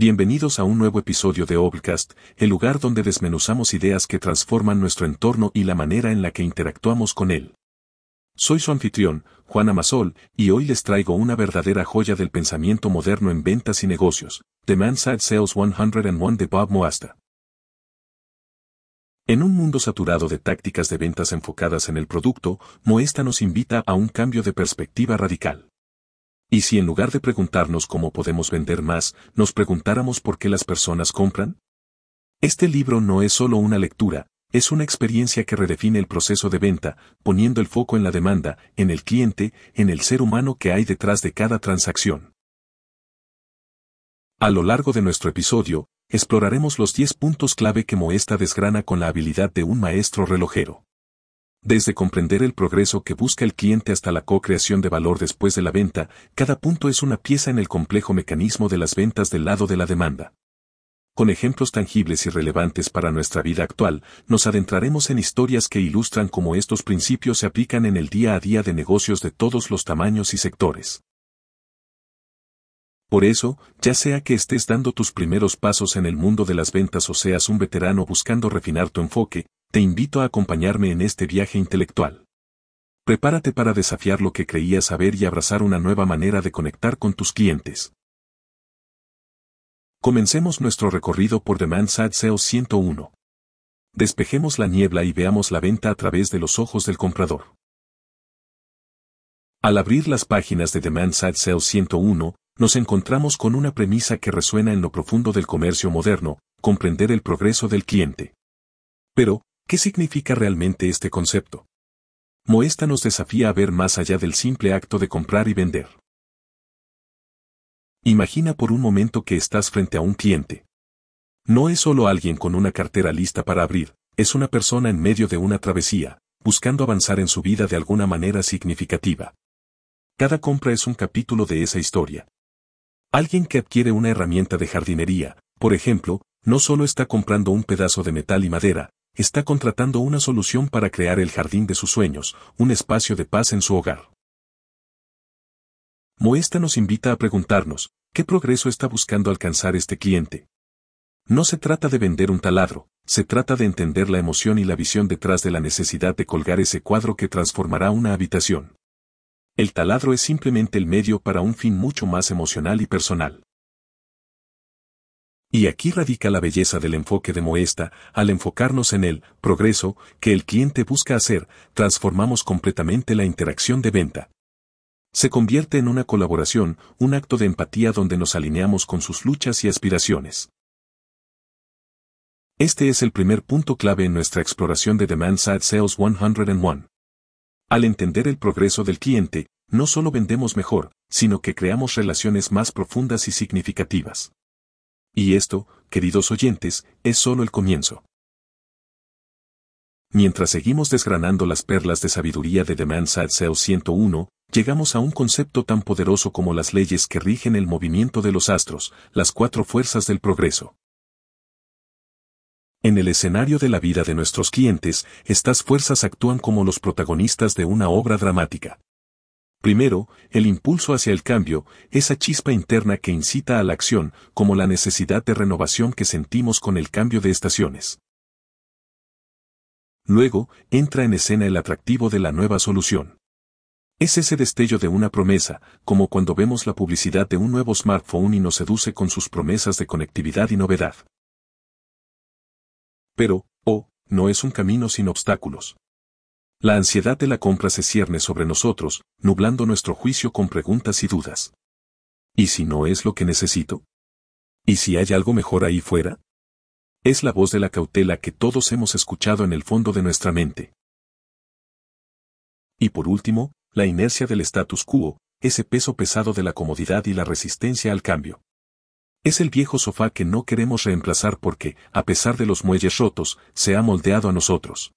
Bienvenidos a un nuevo episodio de Obcast, el lugar donde desmenuzamos ideas que transforman nuestro entorno y la manera en la que interactuamos con él. Soy su anfitrión, Juan Amasol, y hoy les traigo una verdadera joya del pensamiento moderno en ventas y negocios, The Man Side Sales 101 de Bob Moasta. En un mundo saturado de tácticas de ventas enfocadas en el producto, Moesta nos invita a un cambio de perspectiva radical. ¿Y si en lugar de preguntarnos cómo podemos vender más, nos preguntáramos por qué las personas compran? Este libro no es solo una lectura, es una experiencia que redefine el proceso de venta, poniendo el foco en la demanda, en el cliente, en el ser humano que hay detrás de cada transacción. A lo largo de nuestro episodio, exploraremos los 10 puntos clave que Moesta desgrana con la habilidad de un maestro relojero. Desde comprender el progreso que busca el cliente hasta la co-creación de valor después de la venta, cada punto es una pieza en el complejo mecanismo de las ventas del lado de la demanda. Con ejemplos tangibles y relevantes para nuestra vida actual, nos adentraremos en historias que ilustran cómo estos principios se aplican en el día a día de negocios de todos los tamaños y sectores. Por eso, ya sea que estés dando tus primeros pasos en el mundo de las ventas o seas un veterano buscando refinar tu enfoque, te invito a acompañarme en este viaje intelectual. Prepárate para desafiar lo que creías saber y abrazar una nueva manera de conectar con tus clientes. Comencemos nuestro recorrido por Demand Side Sales 101. Despejemos la niebla y veamos la venta a través de los ojos del comprador. Al abrir las páginas de Demand Side Sales 101, nos encontramos con una premisa que resuena en lo profundo del comercio moderno, comprender el progreso del cliente. Pero, ¿Qué significa realmente este concepto? Moesta nos desafía a ver más allá del simple acto de comprar y vender. Imagina por un momento que estás frente a un cliente. No es solo alguien con una cartera lista para abrir, es una persona en medio de una travesía, buscando avanzar en su vida de alguna manera significativa. Cada compra es un capítulo de esa historia. Alguien que adquiere una herramienta de jardinería, por ejemplo, no solo está comprando un pedazo de metal y madera, está contratando una solución para crear el jardín de sus sueños, un espacio de paz en su hogar. Moesta nos invita a preguntarnos, ¿qué progreso está buscando alcanzar este cliente? No se trata de vender un taladro, se trata de entender la emoción y la visión detrás de la necesidad de colgar ese cuadro que transformará una habitación. El taladro es simplemente el medio para un fin mucho más emocional y personal. Y aquí radica la belleza del enfoque de Moesta, al enfocarnos en el progreso que el cliente busca hacer, transformamos completamente la interacción de venta. Se convierte en una colaboración, un acto de empatía donde nos alineamos con sus luchas y aspiraciones. Este es el primer punto clave en nuestra exploración de Demand Side Sales 101. Al entender el progreso del cliente, no solo vendemos mejor, sino que creamos relaciones más profundas y significativas. Y esto, queridos oyentes, es solo el comienzo. Mientras seguimos desgranando las perlas de sabiduría de Demand Side Sales 101, llegamos a un concepto tan poderoso como las leyes que rigen el movimiento de los astros, las cuatro fuerzas del progreso. En el escenario de la vida de nuestros clientes, estas fuerzas actúan como los protagonistas de una obra dramática. Primero, el impulso hacia el cambio, esa chispa interna que incita a la acción, como la necesidad de renovación que sentimos con el cambio de estaciones. Luego, entra en escena el atractivo de la nueva solución. Es ese destello de una promesa, como cuando vemos la publicidad de un nuevo smartphone y nos seduce con sus promesas de conectividad y novedad. Pero, oh, no es un camino sin obstáculos. La ansiedad de la compra se cierne sobre nosotros, nublando nuestro juicio con preguntas y dudas. ¿Y si no es lo que necesito? ¿Y si hay algo mejor ahí fuera? Es la voz de la cautela que todos hemos escuchado en el fondo de nuestra mente. Y por último, la inercia del status quo, ese peso pesado de la comodidad y la resistencia al cambio. Es el viejo sofá que no queremos reemplazar porque, a pesar de los muelles rotos, se ha moldeado a nosotros.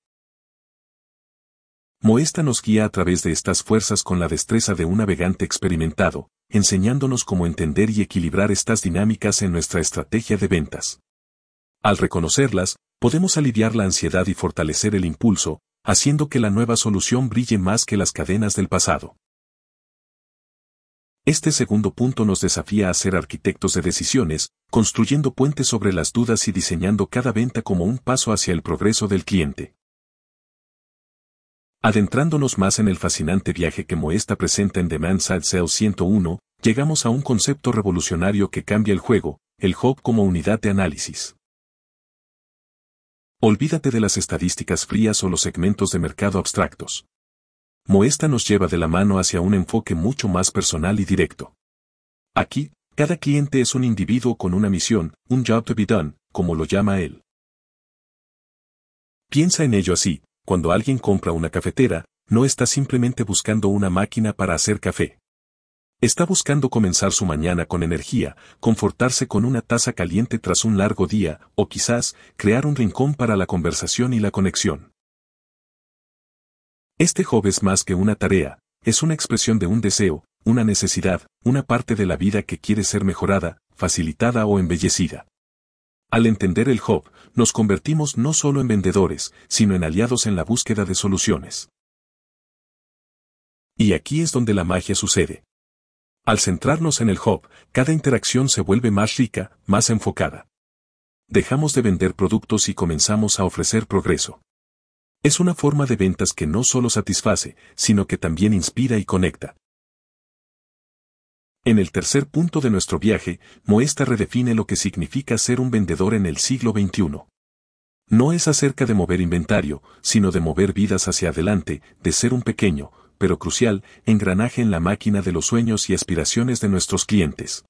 Moesta nos guía a través de estas fuerzas con la destreza de un navegante experimentado, enseñándonos cómo entender y equilibrar estas dinámicas en nuestra estrategia de ventas. Al reconocerlas, podemos aliviar la ansiedad y fortalecer el impulso, haciendo que la nueva solución brille más que las cadenas del pasado. Este segundo punto nos desafía a ser arquitectos de decisiones, construyendo puentes sobre las dudas y diseñando cada venta como un paso hacia el progreso del cliente. Adentrándonos más en el fascinante viaje que Moesta presenta en Demand Side Sales 101, llegamos a un concepto revolucionario que cambia el juego, el hub como unidad de análisis. Olvídate de las estadísticas frías o los segmentos de mercado abstractos. Moesta nos lleva de la mano hacia un enfoque mucho más personal y directo. Aquí, cada cliente es un individuo con una misión, un job to be done, como lo llama él. Piensa en ello así, cuando alguien compra una cafetera, no está simplemente buscando una máquina para hacer café. Está buscando comenzar su mañana con energía, confortarse con una taza caliente tras un largo día, o quizás, crear un rincón para la conversación y la conexión. Este job es más que una tarea, es una expresión de un deseo, una necesidad, una parte de la vida que quiere ser mejorada, facilitada o embellecida. Al entender el job, nos convertimos no solo en vendedores, sino en aliados en la búsqueda de soluciones. Y aquí es donde la magia sucede. Al centrarnos en el hub, cada interacción se vuelve más rica, más enfocada. Dejamos de vender productos y comenzamos a ofrecer progreso. Es una forma de ventas que no solo satisface, sino que también inspira y conecta. En el tercer punto de nuestro viaje, Moesta redefine lo que significa ser un vendedor en el siglo XXI. No es acerca de mover inventario, sino de mover vidas hacia adelante, de ser un pequeño, pero crucial, engranaje en la máquina de los sueños y aspiraciones de nuestros clientes.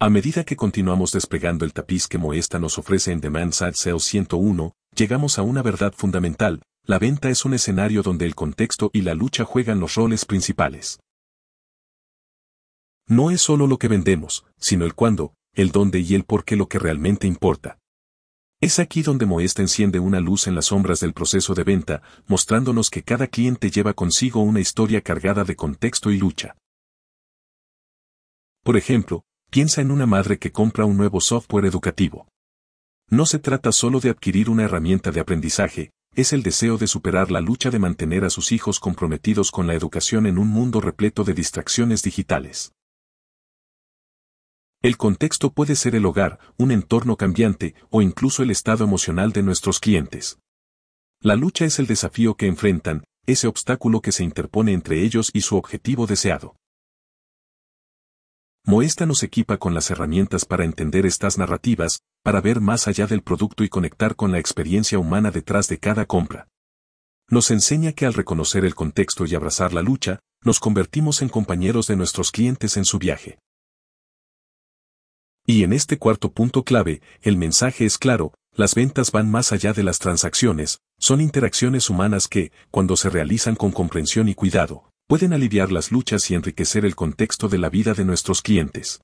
A medida que continuamos desplegando el tapiz que Moesta nos ofrece en Demand Side Sales 101, llegamos a una verdad fundamental, la venta es un escenario donde el contexto y la lucha juegan los roles principales. No es solo lo que vendemos, sino el cuándo, el dónde y el por qué lo que realmente importa. Es aquí donde Moesta enciende una luz en las sombras del proceso de venta, mostrándonos que cada cliente lleva consigo una historia cargada de contexto y lucha. Por ejemplo, Piensa en una madre que compra un nuevo software educativo. No se trata solo de adquirir una herramienta de aprendizaje, es el deseo de superar la lucha de mantener a sus hijos comprometidos con la educación en un mundo repleto de distracciones digitales. El contexto puede ser el hogar, un entorno cambiante o incluso el estado emocional de nuestros clientes. La lucha es el desafío que enfrentan, ese obstáculo que se interpone entre ellos y su objetivo deseado. Moesta nos equipa con las herramientas para entender estas narrativas, para ver más allá del producto y conectar con la experiencia humana detrás de cada compra. Nos enseña que al reconocer el contexto y abrazar la lucha, nos convertimos en compañeros de nuestros clientes en su viaje. Y en este cuarto punto clave, el mensaje es claro, las ventas van más allá de las transacciones, son interacciones humanas que, cuando se realizan con comprensión y cuidado, pueden aliviar las luchas y enriquecer el contexto de la vida de nuestros clientes.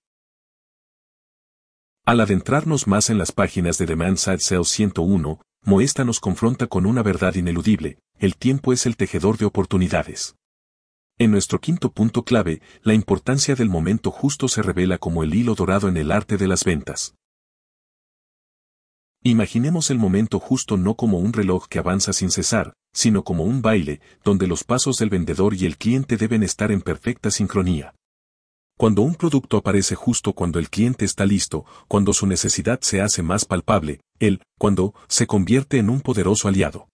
Al adentrarnos más en las páginas de Demand Side Sales 101, Moesta nos confronta con una verdad ineludible, el tiempo es el tejedor de oportunidades. En nuestro quinto punto clave, la importancia del momento justo se revela como el hilo dorado en el arte de las ventas. Imaginemos el momento justo no como un reloj que avanza sin cesar, sino como un baile, donde los pasos del vendedor y el cliente deben estar en perfecta sincronía. Cuando un producto aparece justo cuando el cliente está listo, cuando su necesidad se hace más palpable, él, cuando, se convierte en un poderoso aliado.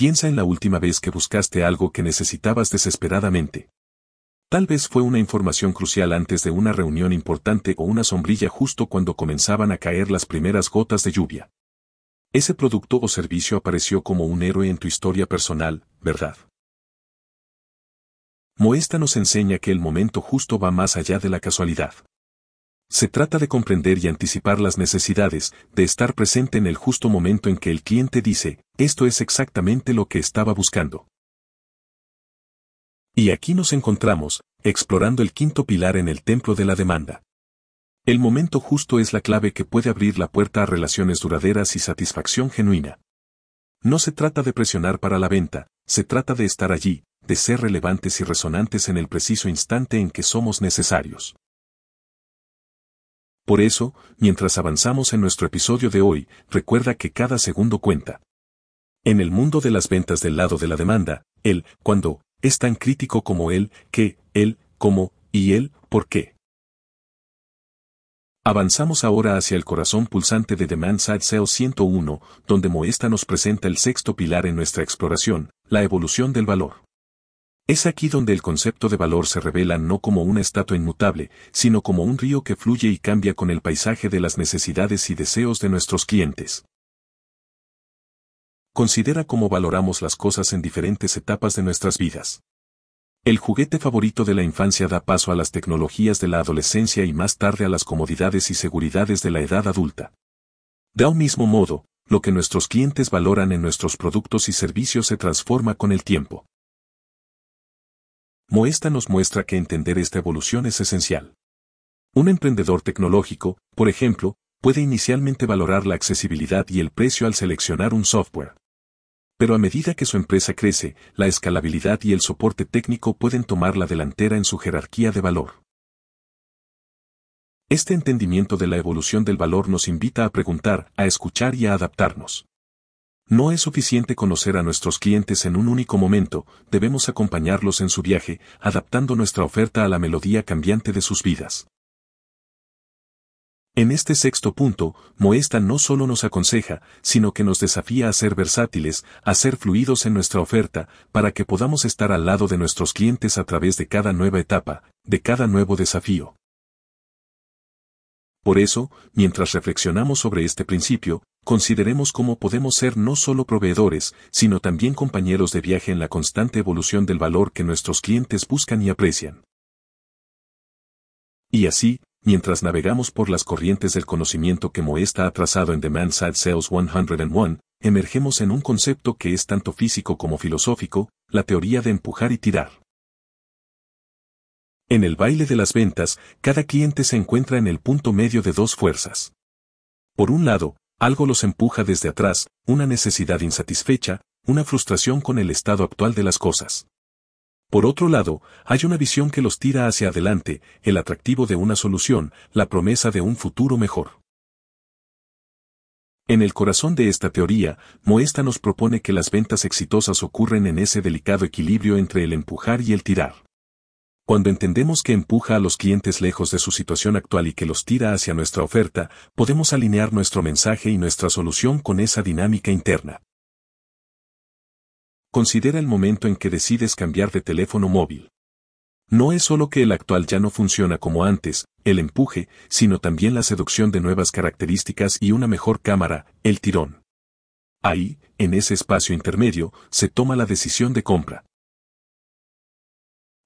Piensa en la última vez que buscaste algo que necesitabas desesperadamente. Tal vez fue una información crucial antes de una reunión importante o una sombrilla justo cuando comenzaban a caer las primeras gotas de lluvia. Ese producto o servicio apareció como un héroe en tu historia personal, ¿verdad? Moesta nos enseña que el momento justo va más allá de la casualidad. Se trata de comprender y anticipar las necesidades, de estar presente en el justo momento en que el cliente dice, esto es exactamente lo que estaba buscando. Y aquí nos encontramos, explorando el quinto pilar en el templo de la demanda. El momento justo es la clave que puede abrir la puerta a relaciones duraderas y satisfacción genuina. No se trata de presionar para la venta, se trata de estar allí, de ser relevantes y resonantes en el preciso instante en que somos necesarios. Por eso, mientras avanzamos en nuestro episodio de hoy, recuerda que cada segundo cuenta. En el mundo de las ventas del lado de la demanda, el, cuando, es tan crítico como él, que, él, como, y él, ¿por qué? Avanzamos ahora hacia el corazón pulsante de Demand Side Cell 101, donde Moesta nos presenta el sexto pilar en nuestra exploración, la evolución del valor. Es aquí donde el concepto de valor se revela no como una estatua inmutable, sino como un río que fluye y cambia con el paisaje de las necesidades y deseos de nuestros clientes. Considera cómo valoramos las cosas en diferentes etapas de nuestras vidas. El juguete favorito de la infancia da paso a las tecnologías de la adolescencia y más tarde a las comodidades y seguridades de la edad adulta. De un mismo modo, lo que nuestros clientes valoran en nuestros productos y servicios se transforma con el tiempo. Moesta nos muestra que entender esta evolución es esencial. Un emprendedor tecnológico, por ejemplo, puede inicialmente valorar la accesibilidad y el precio al seleccionar un software. Pero a medida que su empresa crece, la escalabilidad y el soporte técnico pueden tomar la delantera en su jerarquía de valor. Este entendimiento de la evolución del valor nos invita a preguntar, a escuchar y a adaptarnos. No es suficiente conocer a nuestros clientes en un único momento, debemos acompañarlos en su viaje, adaptando nuestra oferta a la melodía cambiante de sus vidas. En este sexto punto, Moesta no solo nos aconseja, sino que nos desafía a ser versátiles, a ser fluidos en nuestra oferta, para que podamos estar al lado de nuestros clientes a través de cada nueva etapa, de cada nuevo desafío. Por eso, mientras reflexionamos sobre este principio, consideremos cómo podemos ser no solo proveedores, sino también compañeros de viaje en la constante evolución del valor que nuestros clientes buscan y aprecian. Y así, mientras navegamos por las corrientes del conocimiento que Moesta ha trazado en Demand Side Sales 101, emergemos en un concepto que es tanto físico como filosófico, la teoría de empujar y tirar. En el baile de las ventas, cada cliente se encuentra en el punto medio de dos fuerzas. Por un lado, algo los empuja desde atrás, una necesidad insatisfecha, una frustración con el estado actual de las cosas. Por otro lado, hay una visión que los tira hacia adelante, el atractivo de una solución, la promesa de un futuro mejor. En el corazón de esta teoría, Moesta nos propone que las ventas exitosas ocurren en ese delicado equilibrio entre el empujar y el tirar. Cuando entendemos que empuja a los clientes lejos de su situación actual y que los tira hacia nuestra oferta, podemos alinear nuestro mensaje y nuestra solución con esa dinámica interna. Considera el momento en que decides cambiar de teléfono móvil. No es solo que el actual ya no funciona como antes, el empuje, sino también la seducción de nuevas características y una mejor cámara, el tirón. Ahí, en ese espacio intermedio, se toma la decisión de compra.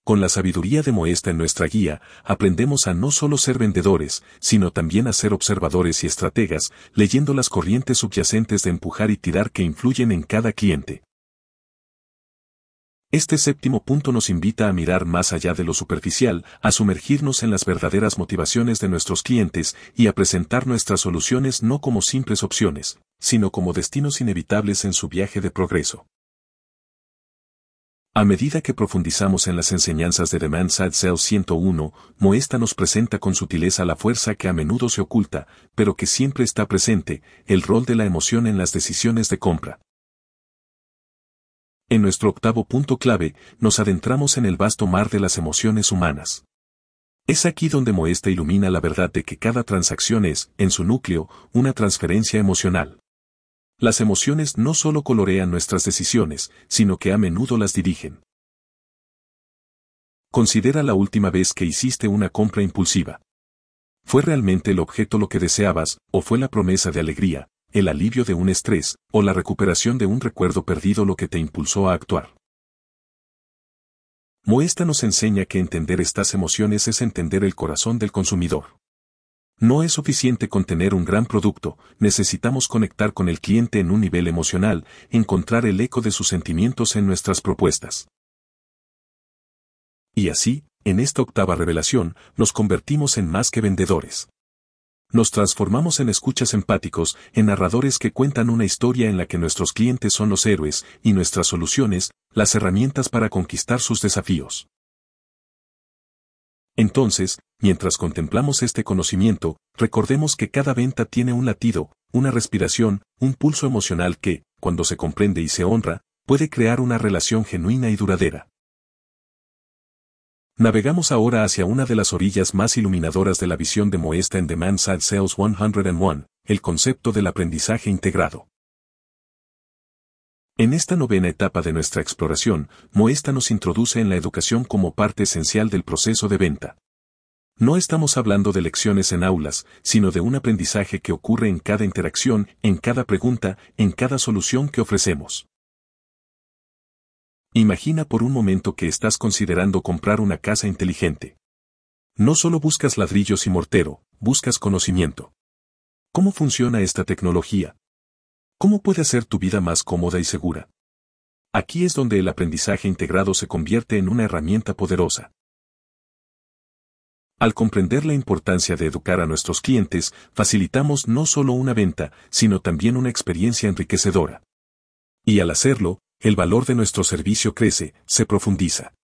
Con la sabiduría de Moesta en nuestra guía, aprendemos a no solo ser vendedores, sino también a ser observadores y estrategas, leyendo las corrientes subyacentes de empujar y tirar que influyen en cada cliente. Este séptimo punto nos invita a mirar más allá de lo superficial, a sumergirnos en las verdaderas motivaciones de nuestros clientes y a presentar nuestras soluciones no como simples opciones, sino como destinos inevitables en su viaje de progreso. A medida que profundizamos en las enseñanzas de Demand Side Cell 101, Moesta nos presenta con sutileza la fuerza que a menudo se oculta, pero que siempre está presente, el rol de la emoción en las decisiones de compra. En nuestro octavo punto clave, nos adentramos en el vasto mar de las emociones humanas. Es aquí donde Moesta ilumina la verdad de que cada transacción es, en su núcleo, una transferencia emocional. Las emociones no solo colorean nuestras decisiones, sino que a menudo las dirigen. Considera la última vez que hiciste una compra impulsiva. ¿Fue realmente el objeto lo que deseabas, o fue la promesa de alegría, el alivio de un estrés, o la recuperación de un recuerdo perdido lo que te impulsó a actuar? Moesta nos enseña que entender estas emociones es entender el corazón del consumidor. No es suficiente con tener un gran producto, necesitamos conectar con el cliente en un nivel emocional, encontrar el eco de sus sentimientos en nuestras propuestas. Y así, en esta octava revelación, nos convertimos en más que vendedores. Nos transformamos en escuchas empáticos, en narradores que cuentan una historia en la que nuestros clientes son los héroes, y nuestras soluciones, las herramientas para conquistar sus desafíos. Entonces, mientras contemplamos este conocimiento, recordemos que cada venta tiene un latido, una respiración, un pulso emocional que, cuando se comprende y se honra, puede crear una relación genuina y duradera. Navegamos ahora hacia una de las orillas más iluminadoras de la visión de Moesta en Demand Side Sales 101, el concepto del aprendizaje integrado. En esta novena etapa de nuestra exploración, Moesta nos introduce en la educación como parte esencial del proceso de venta. No estamos hablando de lecciones en aulas, sino de un aprendizaje que ocurre en cada interacción, en cada pregunta, en cada solución que ofrecemos. Imagina por un momento que estás considerando comprar una casa inteligente. No solo buscas ladrillos y mortero, buscas conocimiento. ¿Cómo funciona esta tecnología? ¿Cómo puede hacer tu vida más cómoda y segura? Aquí es donde el aprendizaje integrado se convierte en una herramienta poderosa. Al comprender la importancia de educar a nuestros clientes, facilitamos no solo una venta, sino también una experiencia enriquecedora. Y al hacerlo, el valor de nuestro servicio crece, se profundiza.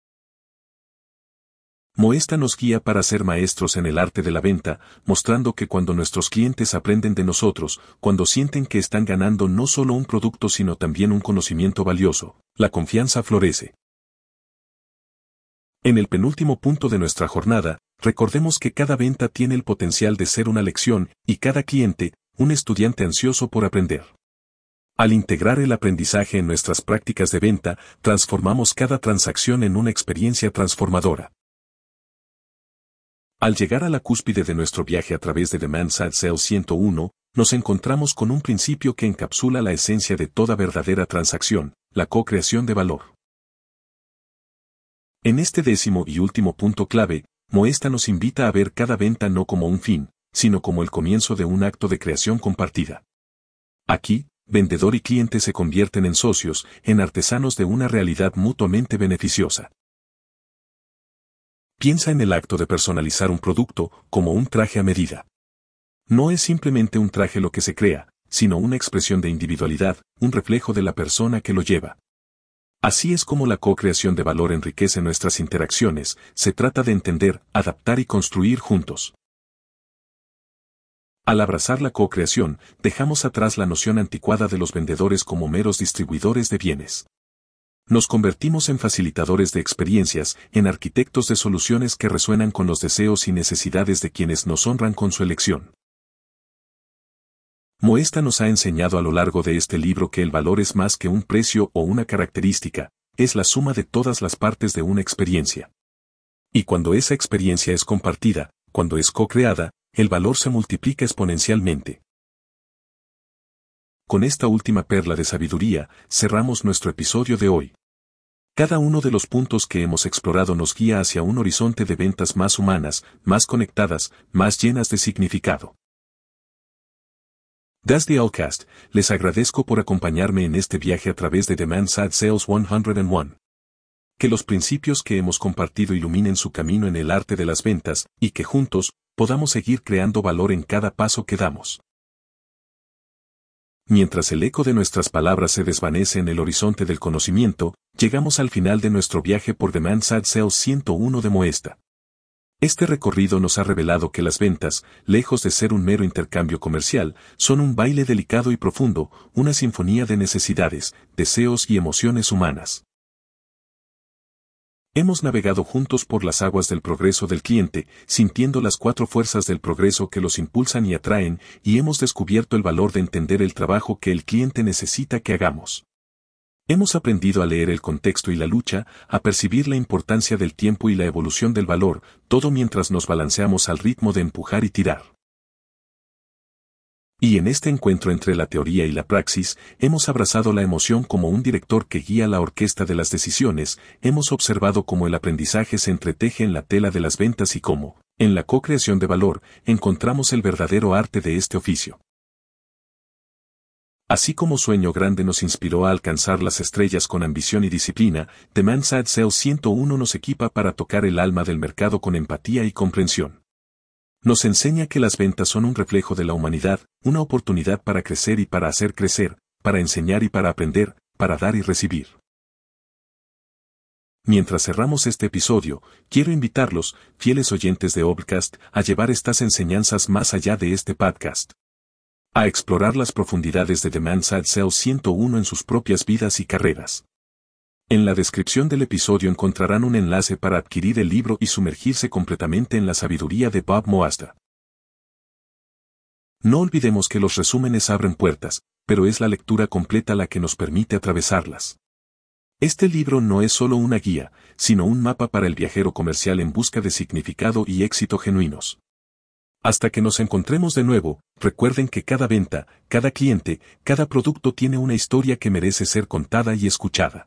Moesta nos guía para ser maestros en el arte de la venta, mostrando que cuando nuestros clientes aprenden de nosotros, cuando sienten que están ganando no solo un producto sino también un conocimiento valioso, la confianza florece. En el penúltimo punto de nuestra jornada, recordemos que cada venta tiene el potencial de ser una lección, y cada cliente, un estudiante ansioso por aprender. Al integrar el aprendizaje en nuestras prácticas de venta, transformamos cada transacción en una experiencia transformadora. Al llegar a la cúspide de nuestro viaje a través de Demand Side Sales 101, nos encontramos con un principio que encapsula la esencia de toda verdadera transacción, la co-creación de valor. En este décimo y último punto clave, Moesta nos invita a ver cada venta no como un fin, sino como el comienzo de un acto de creación compartida. Aquí, vendedor y cliente se convierten en socios, en artesanos de una realidad mutuamente beneficiosa. Piensa en el acto de personalizar un producto como un traje a medida. No es simplemente un traje lo que se crea, sino una expresión de individualidad, un reflejo de la persona que lo lleva. Así es como la co-creación de valor enriquece nuestras interacciones, se trata de entender, adaptar y construir juntos. Al abrazar la co-creación, dejamos atrás la noción anticuada de los vendedores como meros distribuidores de bienes. Nos convertimos en facilitadores de experiencias, en arquitectos de soluciones que resuenan con los deseos y necesidades de quienes nos honran con su elección. Moesta nos ha enseñado a lo largo de este libro que el valor es más que un precio o una característica, es la suma de todas las partes de una experiencia. Y cuando esa experiencia es compartida, cuando es co-creada, el valor se multiplica exponencialmente. Con esta última perla de sabiduría, cerramos nuestro episodio de hoy. Cada uno de los puntos que hemos explorado nos guía hacia un horizonte de ventas más humanas, más conectadas, más llenas de significado. Das the Allcast, les agradezco por acompañarme en este viaje a través de Demand Side Sales 101 que los principios que hemos compartido iluminen su camino en el arte de las ventas, y que juntos, podamos seguir creando valor en cada paso que damos. Mientras el eco de nuestras palabras se desvanece en el horizonte del conocimiento, llegamos al final de nuestro viaje por Demand Side Sales 101 de Moesta. Este recorrido nos ha revelado que las ventas, lejos de ser un mero intercambio comercial, son un baile delicado y profundo, una sinfonía de necesidades, deseos y emociones humanas. Hemos navegado juntos por las aguas del progreso del cliente, sintiendo las cuatro fuerzas del progreso que los impulsan y atraen, y hemos descubierto el valor de entender el trabajo que el cliente necesita que hagamos. Hemos aprendido a leer el contexto y la lucha, a percibir la importancia del tiempo y la evolución del valor, todo mientras nos balanceamos al ritmo de empujar y tirar. Y en este encuentro entre la teoría y la praxis, hemos abrazado la emoción como un director que guía la orquesta de las decisiones, hemos observado cómo el aprendizaje se entreteje en la tela de las ventas y cómo, en la co-creación de valor, encontramos el verdadero arte de este oficio. Así como Sueño Grande nos inspiró a alcanzar las estrellas con ambición y disciplina, The Man Side Sales 101 nos equipa para tocar el alma del mercado con empatía y comprensión nos enseña que las ventas son un reflejo de la humanidad, una oportunidad para crecer y para hacer crecer, para enseñar y para aprender, para dar y recibir. Mientras cerramos este episodio, quiero invitarlos, fieles oyentes de Obcast, a llevar estas enseñanzas más allá de este podcast. A explorar las profundidades de Demand Side Sales 101 en sus propias vidas y carreras. En la descripción del episodio encontrarán un enlace para adquirir el libro y sumergirse completamente en la sabiduría de Bob Moasta. No olvidemos que los resúmenes abren puertas, pero es la lectura completa la que nos permite atravesarlas. Este libro no es solo una guía, sino un mapa para el viajero comercial en busca de significado y éxito genuinos. Hasta que nos encontremos de nuevo, recuerden que cada venta, cada cliente, cada producto tiene una historia que merece ser contada y escuchada.